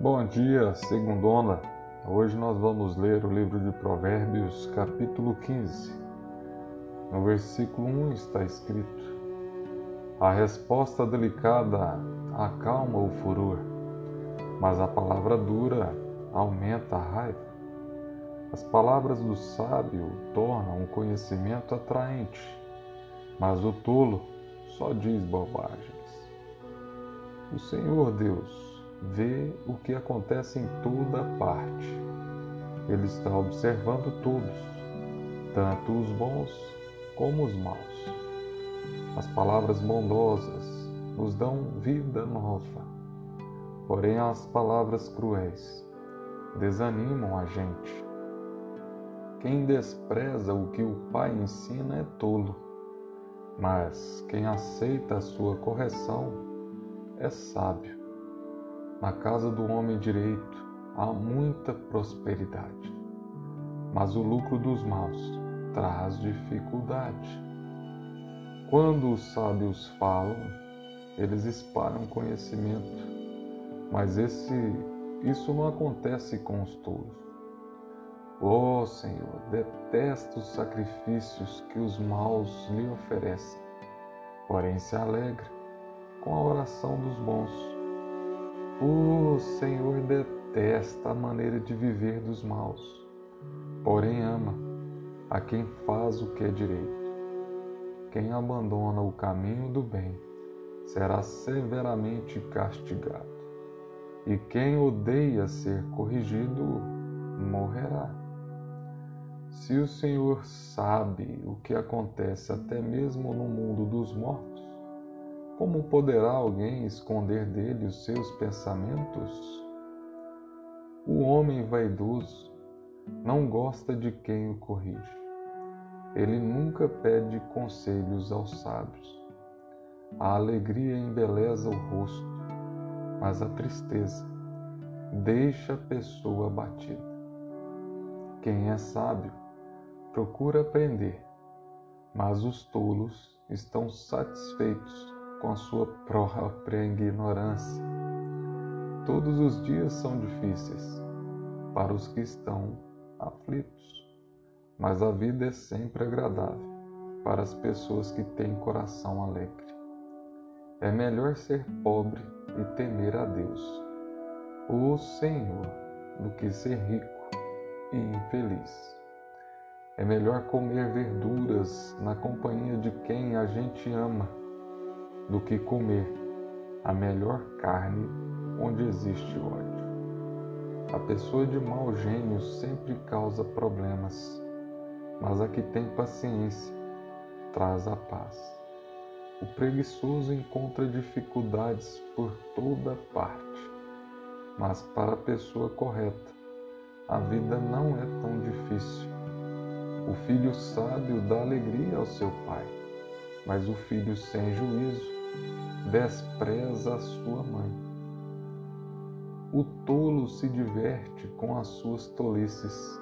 Bom dia, segundona. Hoje nós vamos ler o livro de Provérbios, capítulo 15. No versículo 1 está escrito: A resposta delicada acalma o furor, mas a palavra dura aumenta a raiva. As palavras do sábio tornam o conhecimento atraente, mas o tolo só diz bobagens. O Senhor Deus vê o que acontece em toda parte. Ele está observando todos, tanto os bons como os maus. As palavras bondosas nos dão vida nova, porém as palavras cruéis desanimam a gente. Quem despreza o que o pai ensina é tolo, mas quem aceita a sua correção é sábio. Na casa do homem direito há muita prosperidade, mas o lucro dos maus traz dificuldade. Quando os sábios falam, eles espalham conhecimento, mas esse, isso não acontece com os tolos. Ó oh, Senhor, detesto os sacrifícios que os maus lhe oferecem, porém se alegra com a oração dos bons. O Senhor detesta a maneira de viver dos maus, porém ama a quem faz o que é direito. Quem abandona o caminho do bem será severamente castigado, e quem odeia ser corrigido morrerá. Se o Senhor sabe o que acontece até mesmo no mundo dos mortos, como poderá alguém esconder dele os seus pensamentos? O homem vaidoso não gosta de quem o corrige. Ele nunca pede conselhos aos sábios. A alegria embeleza o rosto, mas a tristeza deixa a pessoa abatida. Quem é sábio procura aprender, mas os tolos estão satisfeitos com a sua própria ignorância. Todos os dias são difíceis para os que estão aflitos, mas a vida é sempre agradável para as pessoas que têm coração alegre. É melhor ser pobre e temer a Deus, o Senhor, do que ser rico e infeliz. É melhor comer verduras na companhia de quem a gente ama do que comer a melhor carne onde existe ódio. A pessoa de mau gênio sempre causa problemas, mas a que tem paciência traz a paz. O preguiçoso encontra dificuldades por toda parte, mas para a pessoa correta, a vida não é tão difícil. O filho sábio dá alegria ao seu pai, mas o filho sem juízo despreza a sua mãe. O tolo se diverte com as suas tolices,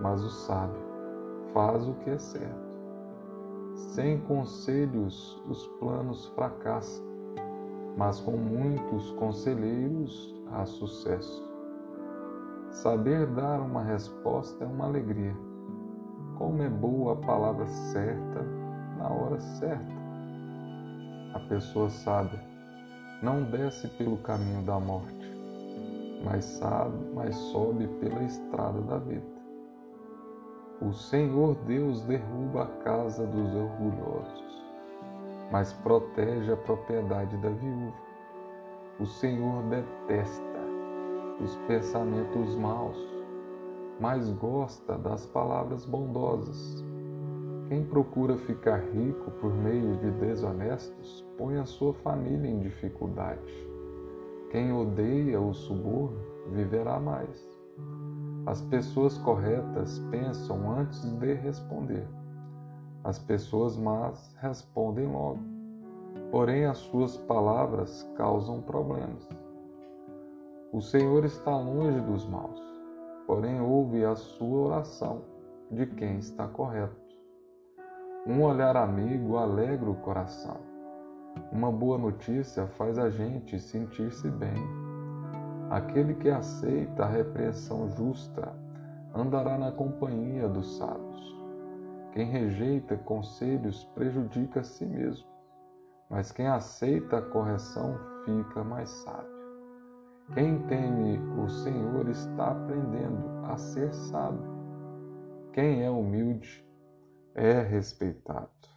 mas o sábio faz o que é certo. Sem conselhos, os planos fracassam, mas com muitos conselheiros há sucesso. Saber dar uma resposta é uma alegria. Como é boa a palavra certa na hora certa. A pessoa sábia não desce pelo caminho da morte, mas sabe, mas sobe pela estrada da vida. O Senhor Deus derruba a casa dos orgulhosos, mas protege a propriedade da viúva. O Senhor detesta os pensamentos maus, mas gosta das palavras bondosas. Quem procura ficar rico por meio desonestos põe a sua família em dificuldade. Quem odeia o suborno viverá mais. As pessoas corretas pensam antes de responder. As pessoas más respondem logo. Porém, as suas palavras causam problemas. O Senhor está longe dos maus, porém ouve a sua oração de quem está correto. Um olhar amigo alegra o coração. Uma boa notícia faz a gente sentir-se bem. Aquele que aceita a repreensão justa andará na companhia dos sábios. Quem rejeita conselhos prejudica a si mesmo, mas quem aceita a correção fica mais sábio. Quem teme o Senhor está aprendendo a ser sábio. Quem é humilde é respeitado.